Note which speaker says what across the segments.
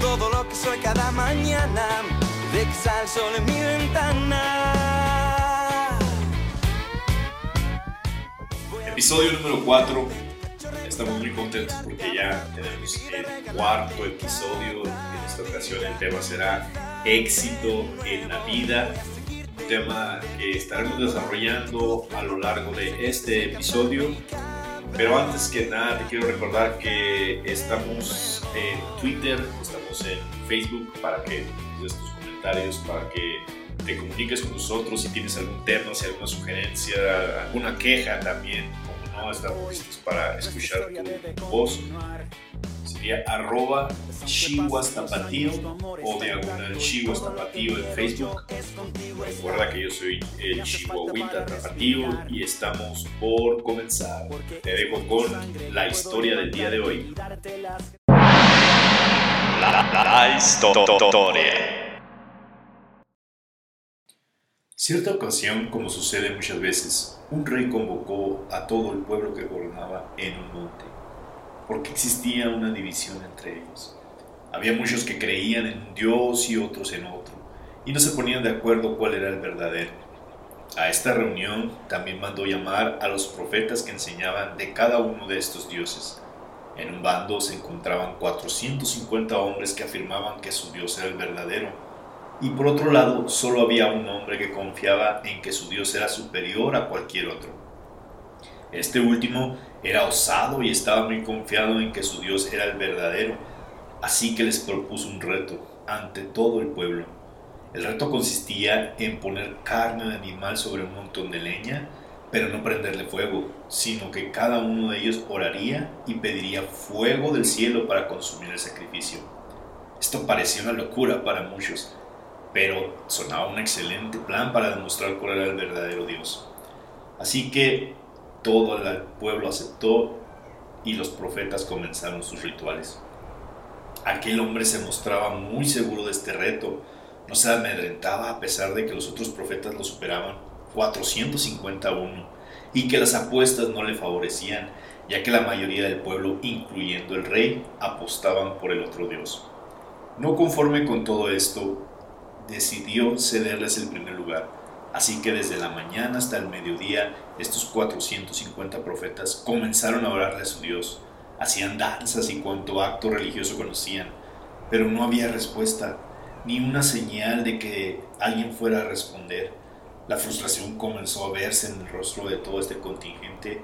Speaker 1: Todo lo que soy cada mañana. De que sale en mi ventana.
Speaker 2: Episodio número 4. Estamos muy contentos porque ya tenemos el cuarto episodio. En esta ocasión el tema será éxito en la vida. Un tema que estaremos desarrollando a lo largo de este episodio. Pero antes que nada te quiero recordar que estamos en Twitter, estamos en Facebook para que des tus comentarios, para que te comuniques con nosotros si tienes algún tema, si alguna sugerencia, alguna queja también. No, estamos listos para escuchar tu voz. Sería arroba Chihuas Tapatío o diagonal Chihuas Tapatío en Facebook. Recuerda que yo soy el Chihuahuita Tapatío y estamos por comenzar. Te dejo con la historia del día de hoy.
Speaker 3: La historia.
Speaker 2: Cierta ocasión, como sucede muchas veces, un rey convocó a todo el pueblo que gobernaba en un monte, porque existía una división entre ellos. Había muchos que creían en un dios y otros en otro, y no se ponían de acuerdo cuál era el verdadero. A esta reunión también mandó llamar a los profetas que enseñaban de cada uno de estos dioses. En un bando se encontraban 450 hombres que afirmaban que su dios era el verdadero, y por otro lado solo había un hombre que confiaba en que su dios era superior a cualquier otro. Este último era osado y estaba muy confiado en que su dios era el verdadero, así que les propuso un reto ante todo el pueblo. El reto consistía en poner carne de animal sobre un montón de leña, pero no prenderle fuego, sino que cada uno de ellos oraría y pediría fuego del cielo para consumir el sacrificio. Esto parecía una locura para muchos, pero sonaba un excelente plan para demostrar cuál era el verdadero Dios. Así que todo el pueblo aceptó y los profetas comenzaron sus rituales. Aquel hombre se mostraba muy seguro de este reto, no se amedrentaba a pesar de que los otros profetas lo superaban 451 y que las apuestas no le favorecían, ya que la mayoría del pueblo, incluyendo el rey, apostaban por el otro Dios. No conforme con todo esto, decidió cederles el primer lugar, así que desde la mañana hasta el mediodía estos 450 profetas comenzaron a orarle a su Dios, hacían danzas y cuanto acto religioso conocían, pero no había respuesta, ni una señal de que alguien fuera a responder. La frustración comenzó a verse en el rostro de todo este contingente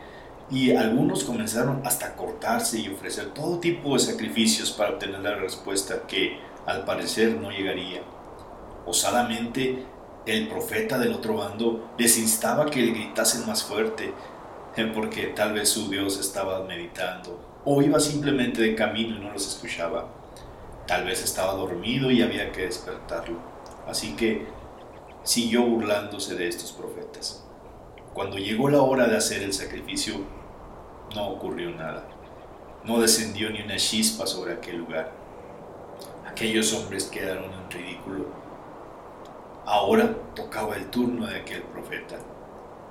Speaker 2: y algunos comenzaron hasta a cortarse y ofrecer todo tipo de sacrificios para obtener la respuesta que al parecer no llegaría. Osadamente, el profeta del otro bando les instaba que le gritasen más fuerte, porque tal vez su Dios estaba meditando, o iba simplemente de camino y no los escuchaba. Tal vez estaba dormido y había que despertarlo. Así que siguió burlándose de estos profetas. Cuando llegó la hora de hacer el sacrificio, no ocurrió nada. No descendió ni una chispa sobre aquel lugar. Aquellos hombres quedaron en ridículo. Ahora tocaba el turno de aquel profeta.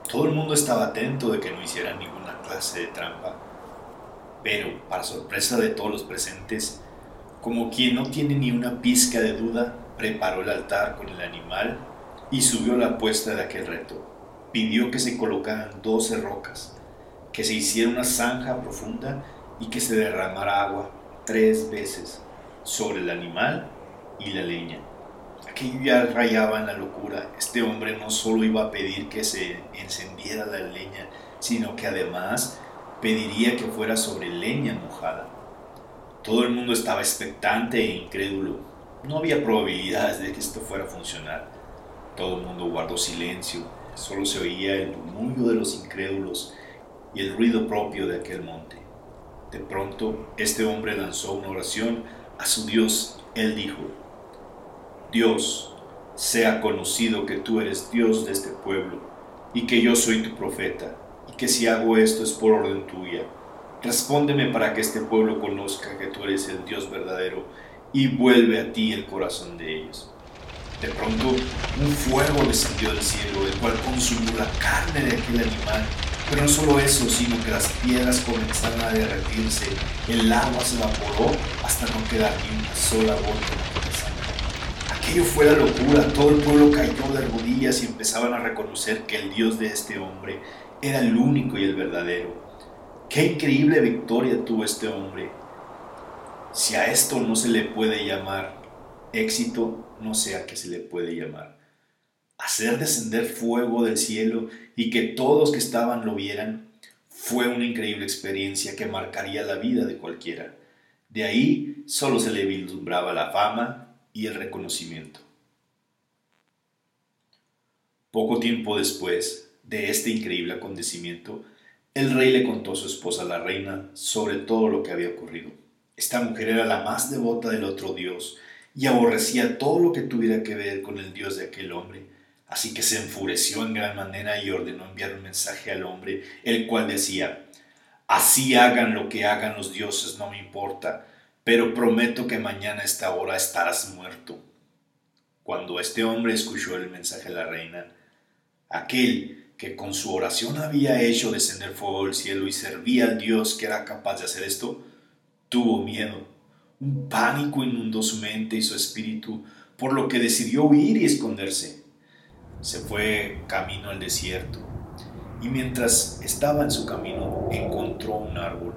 Speaker 2: Todo el mundo estaba atento de que no hiciera ninguna clase de trampa. Pero, para sorpresa de todos los presentes, como quien no tiene ni una pizca de duda, preparó el altar con el animal y subió la apuesta de aquel reto. Pidió que se colocaran doce rocas, que se hiciera una zanja profunda y que se derramara agua tres veces sobre el animal y la leña. Aquello ya rayaba en la locura. Este hombre no solo iba a pedir que se encendiera la leña, sino que además pediría que fuera sobre leña mojada. Todo el mundo estaba expectante e incrédulo. No había probabilidades de que esto fuera a funcionar. Todo el mundo guardó silencio. Solo se oía el murmullo de los incrédulos y el ruido propio de aquel monte. De pronto, este hombre lanzó una oración a su Dios. Él dijo, Dios, sea conocido que tú eres Dios de este pueblo y que yo soy tu profeta, y que si hago esto es por orden tuya. Respóndeme para que este pueblo conozca que tú eres el Dios verdadero y vuelve a ti el corazón de ellos. De pronto, un fuego descendió del cielo, el cual consumió la carne de aquel animal. Pero no solo eso, sino que las piedras comenzaron a derretirse, el agua se evaporó hasta no quedar ni una sola gota. Aquello fue la locura, todo el pueblo cayó de rodillas y empezaban a reconocer que el Dios de este hombre era el único y el verdadero. Qué increíble victoria tuvo este hombre. Si a esto no se le puede llamar éxito, no sé a qué se le puede llamar. Hacer descender fuego del cielo y que todos que estaban lo vieran fue una increíble experiencia que marcaría la vida de cualquiera. De ahí solo se le vislumbraba la fama y el reconocimiento. Poco tiempo después de este increíble acontecimiento, el rey le contó a su esposa la reina sobre todo lo que había ocurrido. Esta mujer era la más devota del otro dios y aborrecía todo lo que tuviera que ver con el dios de aquel hombre. Así que se enfureció en gran manera y ordenó enviar un mensaje al hombre, el cual decía, Así hagan lo que hagan los dioses, no me importa, pero prometo que mañana a esta hora estarás muerto. Cuando este hombre escuchó el mensaje de la reina, aquel que con su oración había hecho descender fuego del cielo y servía al Dios que era capaz de hacer esto, tuvo miedo. Un pánico inundó su mente y su espíritu, por lo que decidió huir y esconderse. Se fue camino al desierto y mientras estaba en su camino encontró un árbol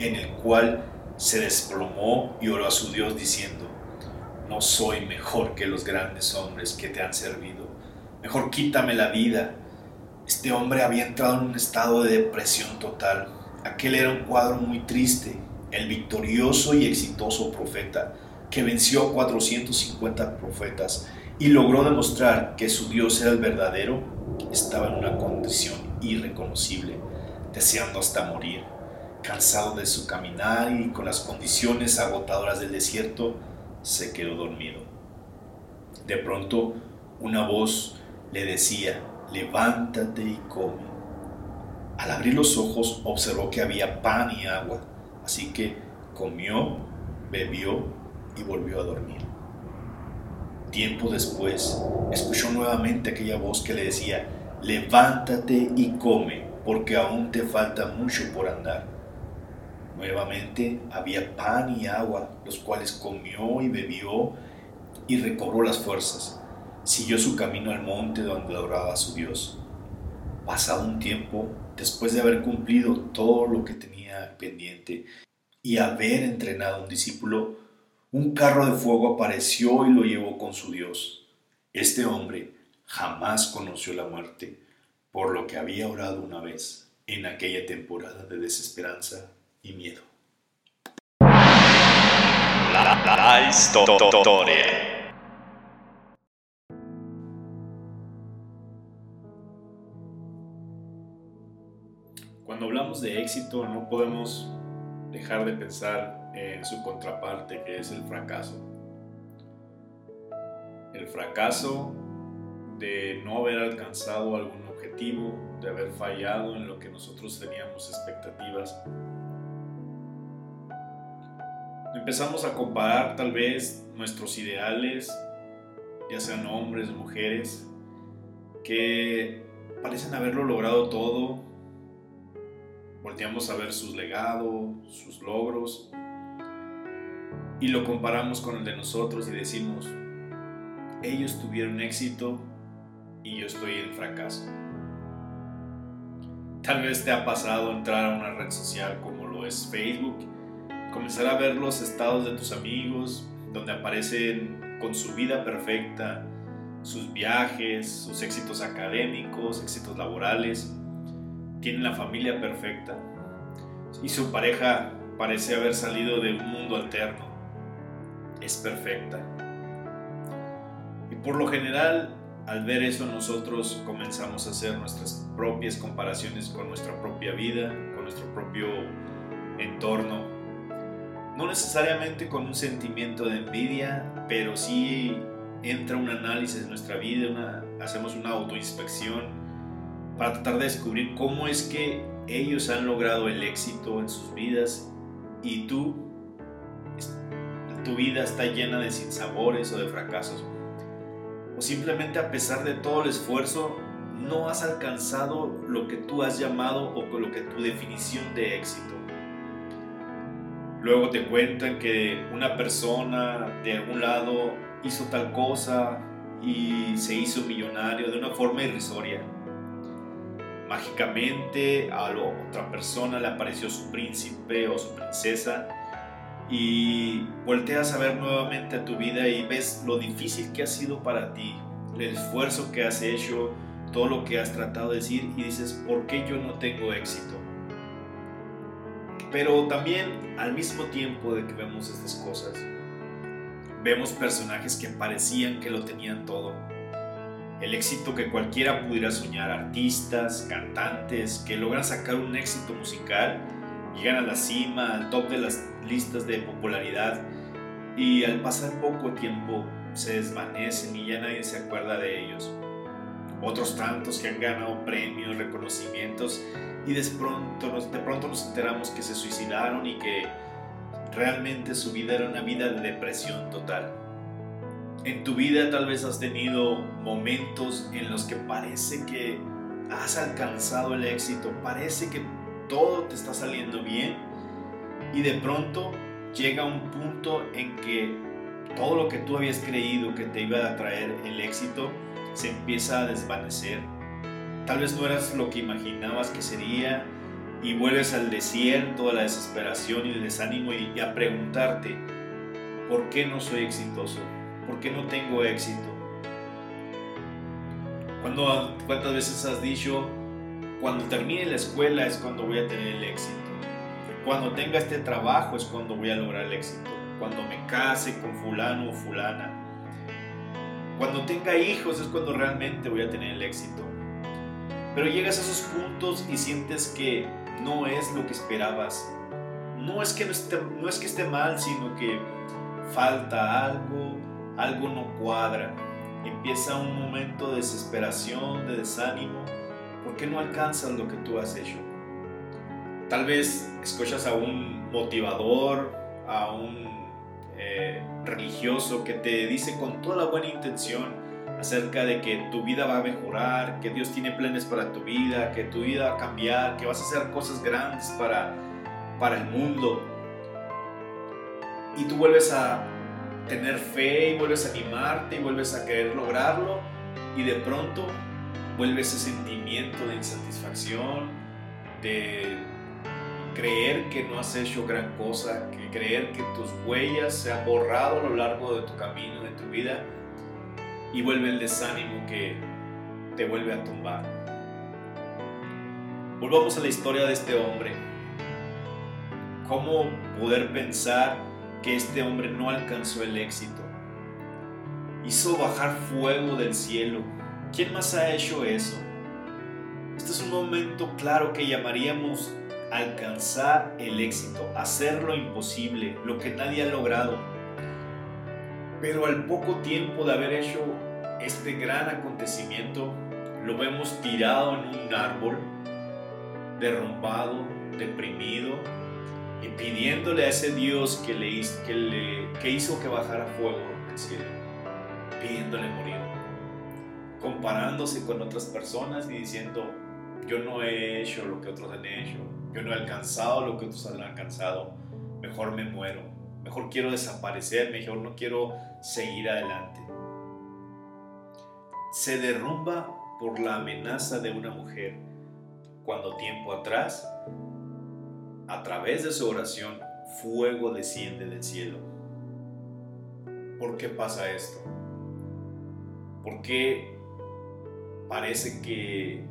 Speaker 2: en el cual se desplomó y oró a su Dios diciendo, no soy mejor que los grandes hombres que te han servido, mejor quítame la vida. Este hombre había entrado en un estado de depresión total. Aquel era un cuadro muy triste el victorioso y exitoso profeta que venció a 450 profetas y logró demostrar que su Dios era el verdadero, estaba en una condición irreconocible, deseando hasta morir. Cansado de su caminar y con las condiciones agotadoras del desierto, se quedó dormido. De pronto, una voz le decía, levántate y come. Al abrir los ojos, observó que había pan y agua Así que comió, bebió y volvió a dormir. Tiempo después, escuchó nuevamente aquella voz que le decía, levántate y come, porque aún te falta mucho por andar. Nuevamente había pan y agua, los cuales comió y bebió y recobró las fuerzas. Siguió su camino al monte donde adoraba a su Dios. Pasado un tiempo, después de haber cumplido todo lo que tenía pendiente y haber entrenado a un discípulo, un carro de fuego apareció y lo llevó con su Dios. Este hombre jamás conoció la muerte, por lo que había orado una vez en aquella temporada de desesperanza y miedo.
Speaker 3: La, historia.
Speaker 2: Cuando hablamos de éxito no podemos dejar de pensar en su contraparte que es el fracaso. El fracaso de no haber alcanzado algún objetivo, de haber fallado en lo que nosotros teníamos expectativas. Empezamos a comparar tal vez nuestros ideales, ya sean hombres, mujeres, que parecen haberlo logrado todo, volteamos a ver sus legados, sus logros, y lo comparamos con el de nosotros y decimos, ellos tuvieron éxito y yo estoy en fracaso. Tal vez te ha pasado entrar a una red social como lo es Facebook, comenzar a ver los estados de tus amigos, donde aparecen con su vida perfecta, sus viajes, sus éxitos académicos, éxitos laborales, tienen la familia perfecta y su pareja parece haber salido de un mundo alterno. Es perfecta. Y por lo general, al ver eso nosotros comenzamos a hacer nuestras propias comparaciones con nuestra propia vida, con nuestro propio entorno. No necesariamente con un sentimiento de envidia, pero sí entra un análisis de nuestra vida, hacemos una autoinspección para tratar de descubrir cómo es que ellos han logrado el éxito en sus vidas y tú, tu vida está llena de sinsabores o de fracasos. O simplemente a pesar de todo el esfuerzo, no has alcanzado lo que tú has llamado o lo que tu definición de éxito. Luego te cuentan que una persona de algún lado hizo tal cosa y se hizo millonario de una forma irrisoria. Mágicamente a la otra persona le apareció su príncipe o su princesa y volteas a ver nuevamente tu vida y ves lo difícil que ha sido para ti, el esfuerzo que has hecho, todo lo que has tratado de decir y dices, ¿por qué yo no tengo éxito? Pero también al mismo tiempo de que vemos estas cosas, vemos personajes que parecían que lo tenían todo. El éxito que cualquiera pudiera soñar, artistas, cantantes, que logran sacar un éxito musical, llegan a la cima, al top de las listas de popularidad y al pasar poco tiempo se desvanecen y ya nadie se acuerda de ellos. Otros tantos que han ganado premios, reconocimientos y de pronto, de pronto nos enteramos que se suicidaron y que realmente su vida era una vida de depresión total. En tu vida tal vez has tenido momentos en los que parece que has alcanzado el éxito, parece que todo te está saliendo bien y de pronto llega un punto en que todo lo que tú habías creído que te iba a traer el éxito se empieza a desvanecer Tal vez no eras lo que imaginabas que sería y vuelves al desierto, a la desesperación y el desánimo y a preguntarte, ¿por qué no soy exitoso? ¿Por qué no tengo éxito? ¿Cuándo, ¿Cuántas veces has dicho, cuando termine la escuela es cuando voy a tener el éxito? Cuando tenga este trabajo es cuando voy a lograr el éxito. Cuando me case con fulano o fulana. Cuando tenga hijos es cuando realmente voy a tener el éxito. Pero llegas a esos puntos y sientes que no es lo que esperabas. No es que, no esté, no es que esté mal, sino que falta algo, algo no cuadra. Empieza un momento de desesperación, de desánimo, porque no alcanzas lo que tú has hecho. Tal vez escuchas a un motivador, a un eh, religioso que te dice con toda la buena intención, acerca de que tu vida va a mejorar, que Dios tiene planes para tu vida, que tu vida va a cambiar, que vas a hacer cosas grandes para, para el mundo. Y tú vuelves a tener fe y vuelves a animarte y vuelves a querer lograrlo y de pronto vuelve ese sentimiento de insatisfacción, de creer que no has hecho gran cosa, que creer que tus huellas se han borrado a lo largo de tu camino, de tu vida y vuelve el desánimo que te vuelve a tumbar. Volvamos a la historia de este hombre. ¿Cómo poder pensar que este hombre no alcanzó el éxito? Hizo bajar fuego del cielo. ¿Quién más ha hecho eso? Este es un momento claro que llamaríamos alcanzar el éxito, hacer lo imposible, lo que nadie ha logrado pero al poco tiempo de haber hecho este gran acontecimiento, lo vemos tirado en un árbol, derrumbado, deprimido, y pidiéndole a ese Dios que, le, hizo que bajara fuego del cielo, pidiéndole morir, comparándose con otras personas y diciendo, yo no he hecho lo que otros han hecho, yo no he alcanzado lo que otros han alcanzado, mejor me muero mejor quiero desaparecer, mejor no quiero seguir adelante. Se derrumba por la amenaza de una mujer cuando tiempo atrás, a través de su oración, fuego desciende del cielo. ¿Por qué pasa esto? ¿Por qué parece que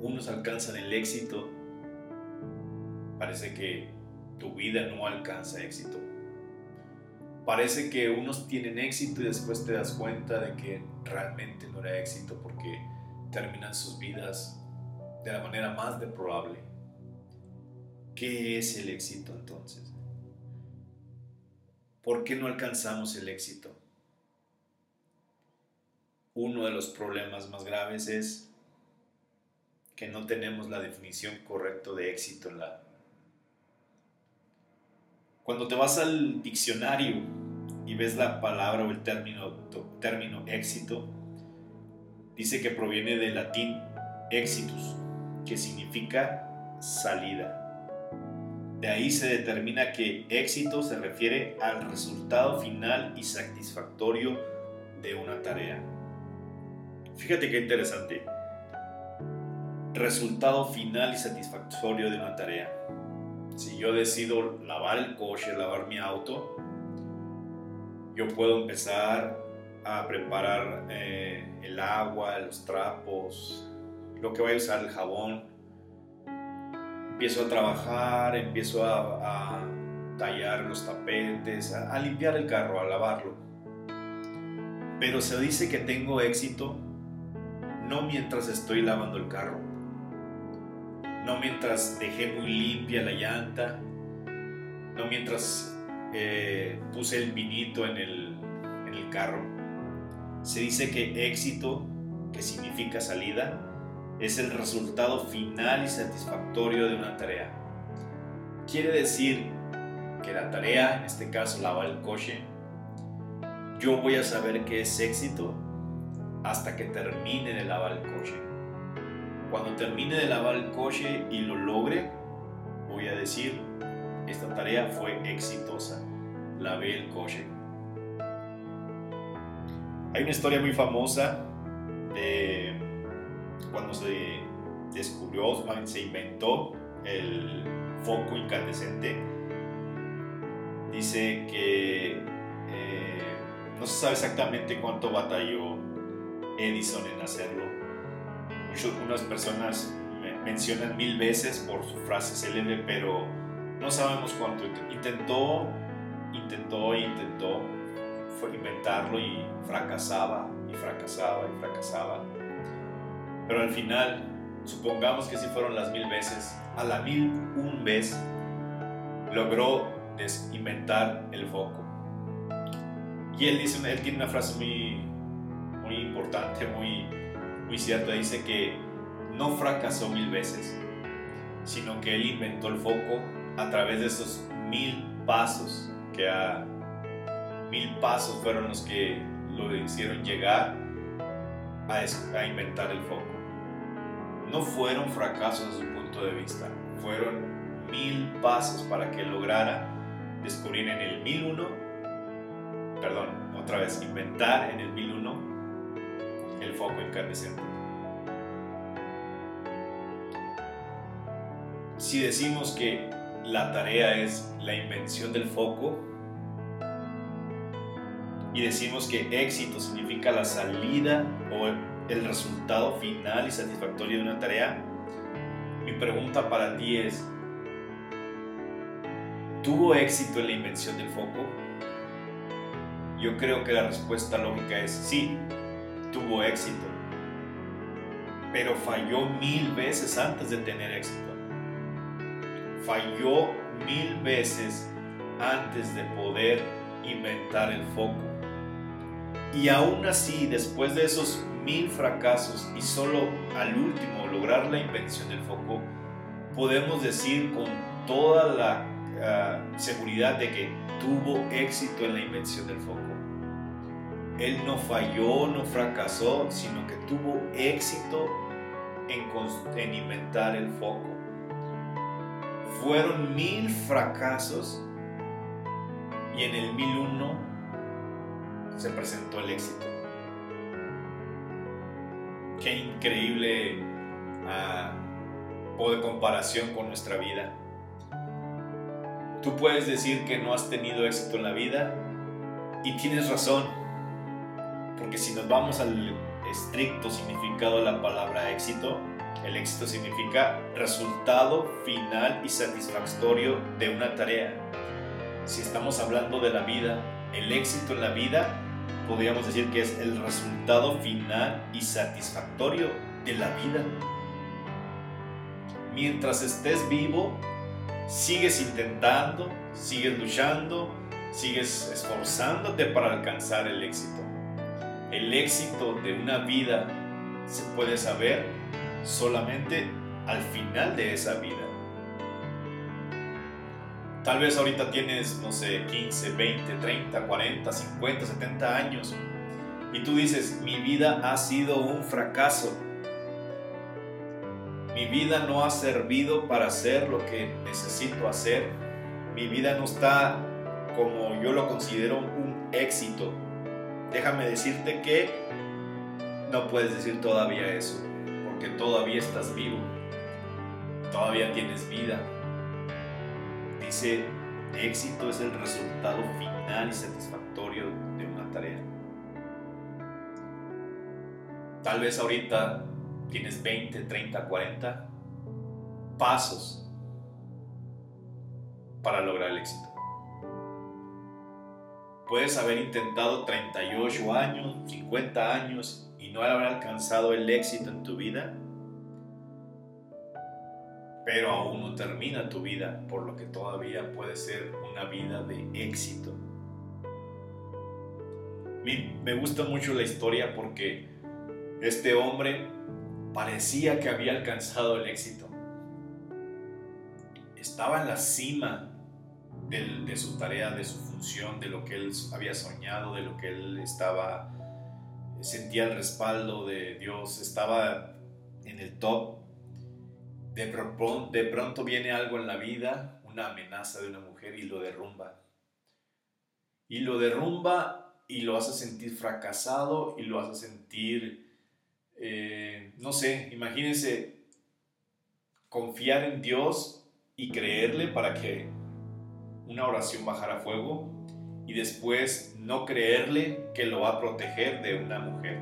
Speaker 2: unos alcanzan el éxito? Parece que tu vida no alcanza éxito parece que unos tienen éxito y después te das cuenta de que realmente no era éxito porque terminan sus vidas de la manera más deplorable. ¿Qué es el éxito entonces? ¿Por qué no alcanzamos el éxito? Uno de los problemas más graves es que no tenemos la definición correcta de éxito en la... Cuando te vas al diccionario y ves la palabra o el término, término éxito, dice que proviene del latín exitus, que significa salida. De ahí se determina que éxito se refiere al resultado final y satisfactorio de una tarea. Fíjate qué interesante. Resultado final y satisfactorio de una tarea. Si yo decido lavar el coche, lavar mi auto, yo puedo empezar a preparar eh, el agua, los trapos, lo que voy a usar, el jabón. Empiezo a trabajar, empiezo a, tallar los tapetes, a, limpiar el carro, a lavarlo. Pero se dice que tengo éxito no mientras estoy lavando el carro, no mientras dejé muy limpia la llanta, no mientras eh, puse el vinito en el, carro. Se dice que éxito, que significa salida, es el resultado final y satisfactorio de una tarea. Quiere decir que la tarea, en este caso lavar el coche, yo voy a saber que es éxito hasta que termine de lavar el coche. Cuando termine de lavar el coche y lo logre, voy a decir, esta tarea fue exitosa. Lavé el coche. Hay una historia muy famosa de cuando se descubrió, se inventó el foco incandescente. Dice que eh, no se sabe exactamente cuánto batalló Edison en hacerlo. Muchas, personas mencionan mil veces por su frase célebre, pero no sabemos cuánto. Intentó, intentó, intentó fue inventarlo y fracasaba y fracasaba y fracasaba. Pero al final, supongamos que si fueron las mil veces, a la mil un vez logró inventar el foco. Y él dice, él tiene una frase muy, muy importante, muy, muy cierta. Dice que no fracasó mil veces, sino que él inventó el foco a través de esos mil pasos que a mil pasos fueron los que lo hicieron llegar a, a inventar el foco. No fueron fracasos desde su punto de vista, fueron mil pasos para que lograra descubrir en el 1001, perdón, otra vez, inventar en el 1001 el foco incandescente. Si decimos que la tarea es la invención del foco y decimos que éxito significa la salida o el resultado final y satisfactorio de una tarea, mi pregunta para ti es, ¿tuvo éxito en la invención del foco? Yo creo que la respuesta lógica es sí, tuvo éxito, pero falló mil veces antes de tener éxito falló mil veces antes de poder inventar el foco. Y aún así, después de esos mil fracasos y solo al último lograr la invención del foco, podemos decir con toda la ah, seguridad de que tuvo éxito en la invención del foco. Él no falló, no fracasó, sino que tuvo éxito en, en inventar el foco fueron mil fracasos y en el mil uno se presentó el éxito. Qué increíble uh, de comparación con nuestra vida. Tú puedes decir que no has tenido éxito en la vida y tienes razón, porque si nos vamos al estricto significado de la palabra éxito, el éxito significa resultado final y satisfactorio de una tarea. Si estamos hablando de la vida, el éxito en la vida podríamos decir que es el resultado final y satisfactorio de la vida. Mientras estés vivo, sigues intentando, sigues luchando, sigues esforzándote para alcanzar el éxito. El éxito de una vida se puede saber solamente al final de esa vida. Tal vez ahorita tienes, no sé, 15, 20, 30, 40, 50, 70 años y tú dices, mi vida ha sido un fracaso. Mi vida no ha servido para hacer lo que necesito hacer. Mi vida no está como yo lo considero un éxito. Déjame decirte que no puedes decir todavía eso, porque todavía estás vivo. Todavía tienes vida. Dice, éxito es el resultado final y satisfactorio de una tarea. Tal vez ahorita tienes 20, 30, 40 pasos para lograr el éxito. Puedes haber intentado 38 años, 50 años y no haber alcanzado el éxito en tu vida, pero aún no termina tu vida, por lo que todavía puede ser una vida de éxito. Me gusta mucho la historia porque este hombre parecía que había alcanzado el éxito. Estaba en la cima de, su tarea, de su función, de lo que él había soñado, de lo que él estaba, sentía el respaldo de Dios, estaba en el top. De, de pronto viene algo en la vida, una amenaza de una mujer y lo derrumba. Y lo derrumba y lo hace sentir fracasado y lo hace sentir eh, no sé, imagínense confiar en Dios y creerle para que una oración bajara a fuego y después no creerle que lo va a proteger de una mujer.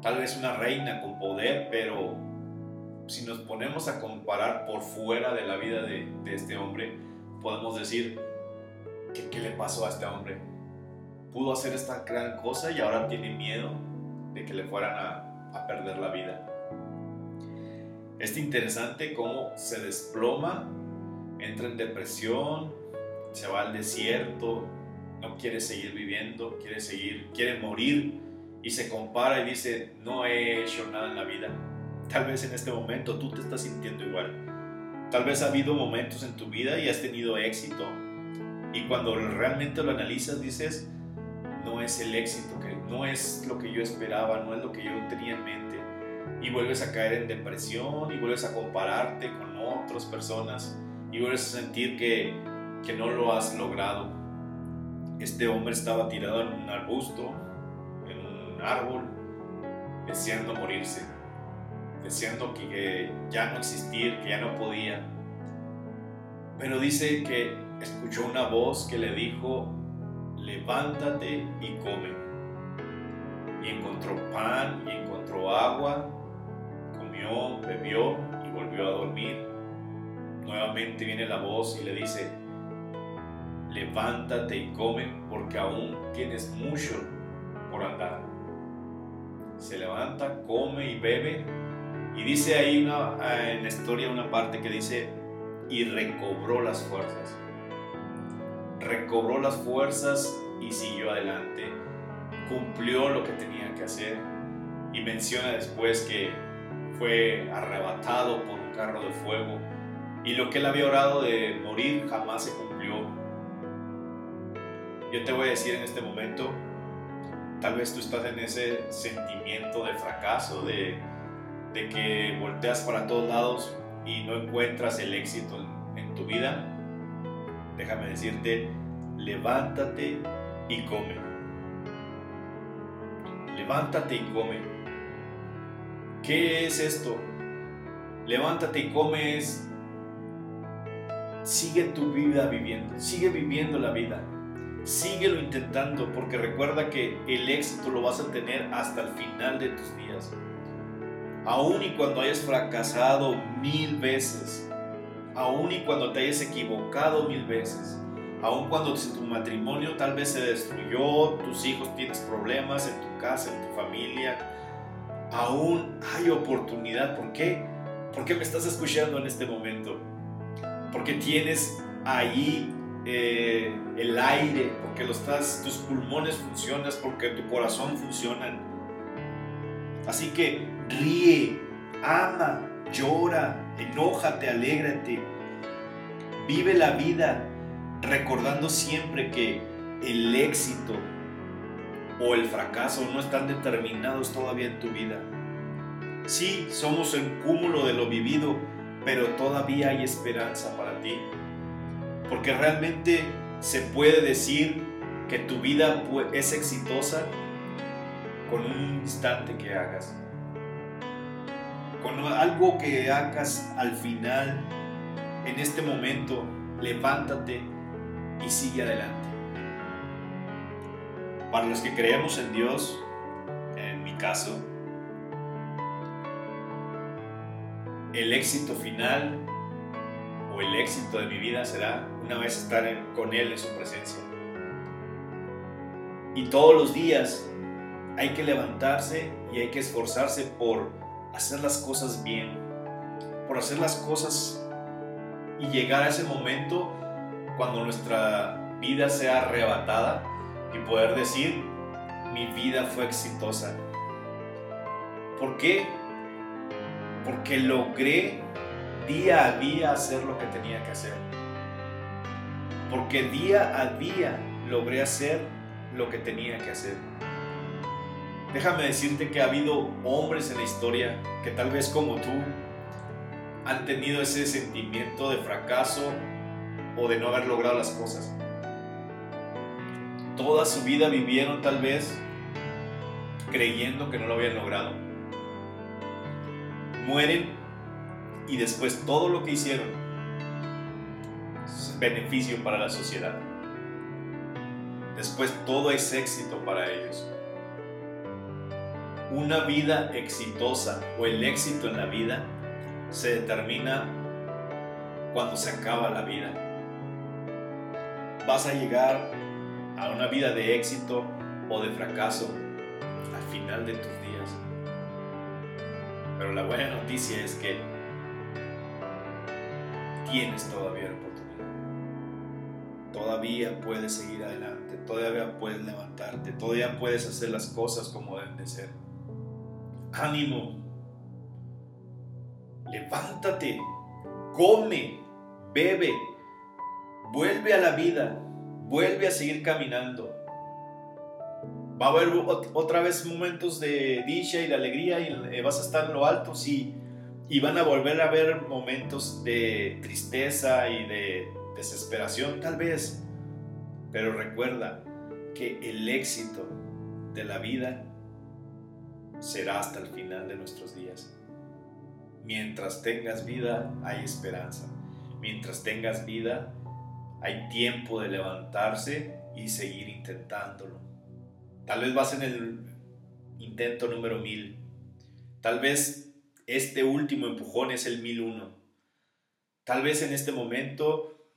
Speaker 2: Tal vez una reina con poder, pero si nos ponemos a comparar por fuera de la vida de, este hombre, podemos decir, ¿qué, ¿qué le pasó a este hombre? Pudo hacer esta gran cosa y ahora tiene miedo de que le fueran a perder la vida. Es interesante cómo se desploma, entra en depresión, se va al desierto, no quiere seguir viviendo, quiere seguir, quiere morir y se compara y dice, no he hecho nada en la vida. Tal vez en este momento tú te estás sintiendo igual. Tal vez ha habido momentos en tu vida y has tenido éxito. Y cuando realmente lo analizas dices, no es el éxito que no es lo que yo esperaba, no es lo que yo tenía en mente. Y vuelves a caer en depresión y vuelves a compararte con otras personas y vuelves a sentir que, que no lo has logrado. Este hombre estaba tirado en un arbusto, en un árbol, deseando morirse, deseando que ya no existir, que ya no podía. Pero dice que escuchó una voz que le dijo, levántate y come y encontró pan y encontró agua, comió, bebió y volvió a dormir. Nuevamente viene la voz y le dice, levántate y come porque aún tienes mucho por andar. Se levanta, come y bebe y dice ahí una, en la historia una parte que dice, y recobró las fuerzas. Recobró las fuerzas y siguió adelante cumplió lo que tenía que hacer y menciona después que fue arrebatado por un carro de fuego y lo que él había orado de morir jamás se cumplió. Yo te voy a decir en este momento, tal vez tú estás en ese sentimiento de fracaso, de, que volteas para todos lados y no encuentras el éxito en, en tu vida. Déjame decirte, levántate y come levántate y come. ¿Qué es esto? Levántate y come es, sigue tu vida viviendo, sigue viviendo la vida, síguelo intentando, porque recuerda que el éxito lo vas a tener hasta el final de tus días. Aún y cuando hayas fracasado mil veces, aún y cuando te hayas equivocado mil veces, aun cuando tu matrimonio tal vez se destruyó, tus hijos tienes problemas en tu casa, en tu familia, aún hay oportunidad. ¿Por qué? ¿Por qué me estás escuchando en este momento? porque tienes ahí eh, el aire, porque lo tus pulmones funcionan, porque tu corazón funciona. Así que ríe, ama, llora, enójate, alégrate. Vive la vida recordando siempre que el éxito o el fracaso no están determinados todavía en tu vida. Sí, somos el cúmulo de lo vivido, pero todavía hay esperanza para ti. Porque realmente se puede decir que tu vida es exitosa con un instante que hagas. Con algo que hagas al final, en este momento, levántate y sigue adelante. Para los que creemos en Dios, en mi caso, el éxito final el éxito de mi vida será una vez estar con Él en su presencia. Y todos los días hay que levantarse y hay que esforzarse por hacer las cosas bien, por hacer las cosas y llegar a ese momento cuando nuestra vida sea arrebatada y poder decir, mi vida fue exitosa. ¿Por qué? Porque logré día a día hacer lo que tenía que hacer. Porque día a día logré hacer lo que tenía que hacer. Déjame decirte que ha habido hombres en la historia que tal vez como tú han tenido ese sentimiento de fracaso o de no haber logrado las cosas. Toda su vida vivieron tal vez creyendo que no lo habían logrado. Mueren y después todo lo que hicieron es beneficio para la sociedad. Después todo es éxito para ellos. Una vida exitosa o el éxito en la vida se determina cuando se acaba la vida. Vas a llegar a una vida de éxito o de fracaso al final de tus días. Pero la buena noticia es que tienes todavía la oportunidad. Todavía puedes seguir adelante, todavía puedes levantarte, todavía puedes hacer las cosas como deben de ser. Ánimo, levántate, come, bebe, vuelve a la vida, vuelve a seguir caminando. Va a haber otra vez momentos de dicha y de alegría y eh, vas a estar en lo alto, sí. Y van a volver a haber momentos de tristeza y de desesperación, tal vez. Pero recuerda que el éxito de la vida será hasta el final de nuestros días. Mientras tengas vida, hay esperanza. Mientras tengas vida, hay tiempo de levantarse y seguir intentándolo. Tal vez vas en el intento número mil. Tal vez este último empujón es el mil uno. Tal vez en este momento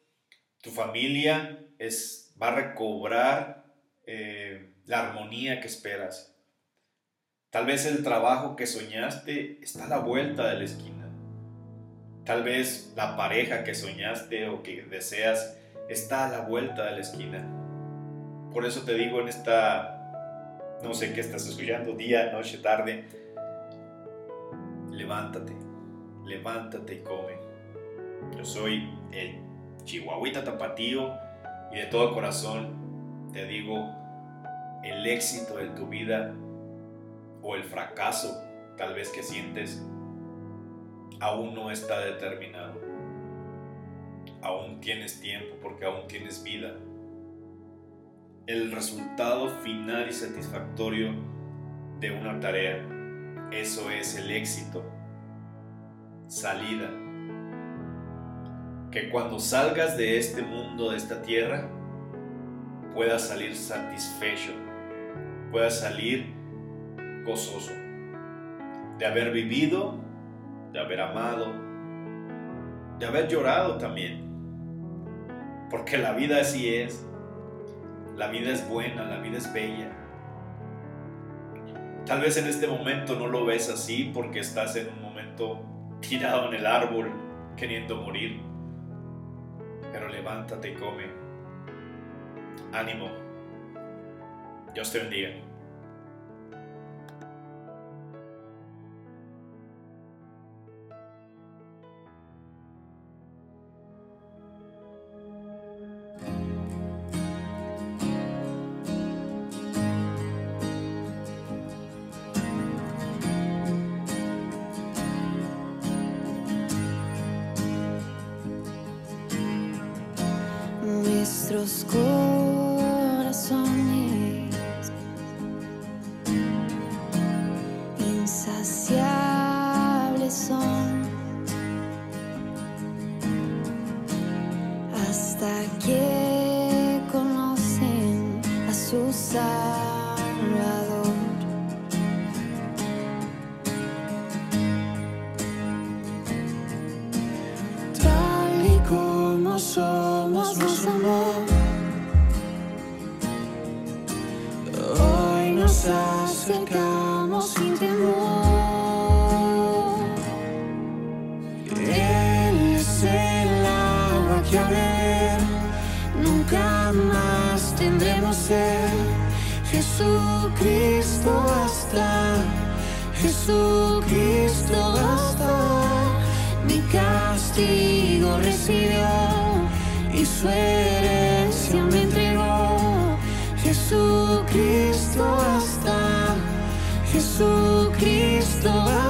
Speaker 2: tu familia es, va a recobrar eh, la armonía que esperas. Tal vez el trabajo que soñaste está a la vuelta de la esquina. Tal vez la pareja que soñaste o que deseas está a la vuelta de la esquina. Por eso te digo en esta, no sé qué estás escuchando, día, noche, tarde, levántate, levántate y come. Yo soy el chihuahuita tapatío y de todo corazón te digo, el éxito de tu vida o el fracaso tal vez que sientes aún no está determinado. Aún tienes tiempo porque aún tienes vida. El resultado final y satisfactorio de una tarea, eso es el éxito. Salida. Que cuando salgas de este mundo, de esta tierra, puedas salir satisfecho, puedas salir gozoso de haber vivido, de haber amado, de haber llorado también. Porque la vida así es. La vida es buena, la vida es bella. Tal vez en este momento no lo ves así porque estás en un momento tirado en el árbol queriendo morir. levántate y come. Ánimo. Dios te bendiga.
Speaker 4: Христос.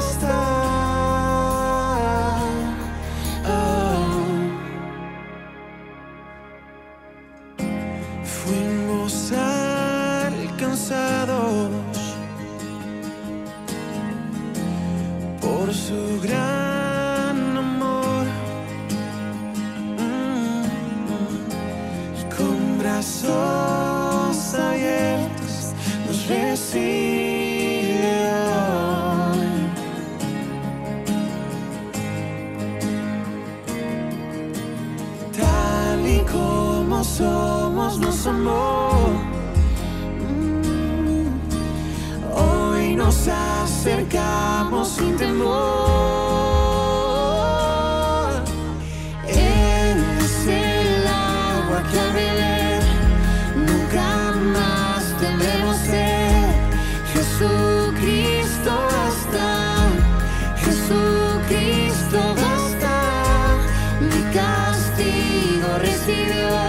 Speaker 4: Castigo recibió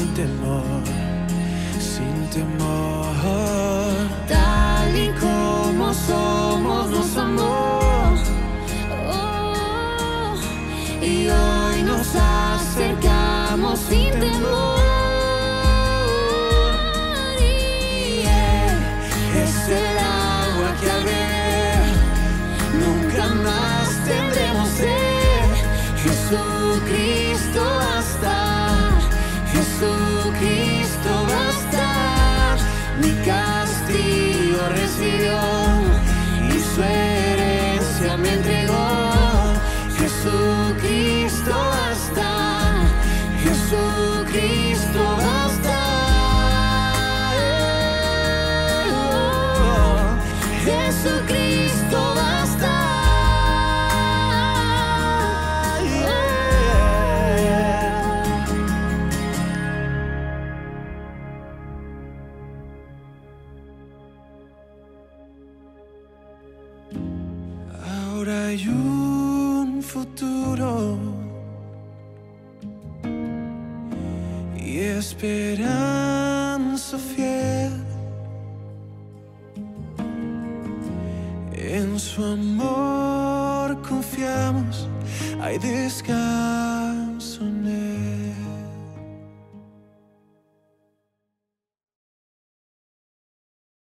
Speaker 4: sem temor. Mi castigo recibió